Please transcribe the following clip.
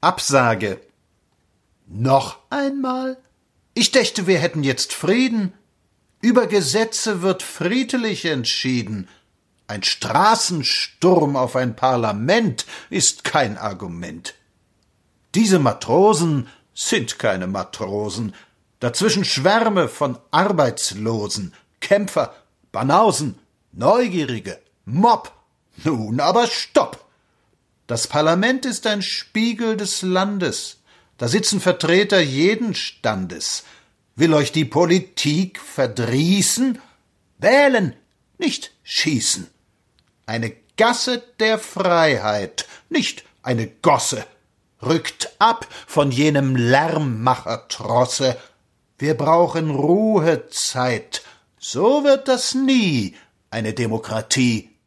Absage. Noch einmal? Ich dächte, wir hätten jetzt Frieden. Über Gesetze wird friedlich entschieden. Ein Straßensturm auf ein Parlament ist kein Argument. Diese Matrosen sind keine Matrosen, dazwischen Schwärme von Arbeitslosen, Kämpfer, Banausen, Neugierige, Mob. Nun aber stopp! Das Parlament ist ein Spiegel des Landes. Da sitzen Vertreter jeden Standes. Will euch die Politik verdrießen? Wählen, nicht schießen. Eine Gasse der Freiheit, nicht eine Gosse. Rückt ab von jenem Lärmmachertrosse. Wir brauchen Ruhezeit. So wird das nie eine Demokratie.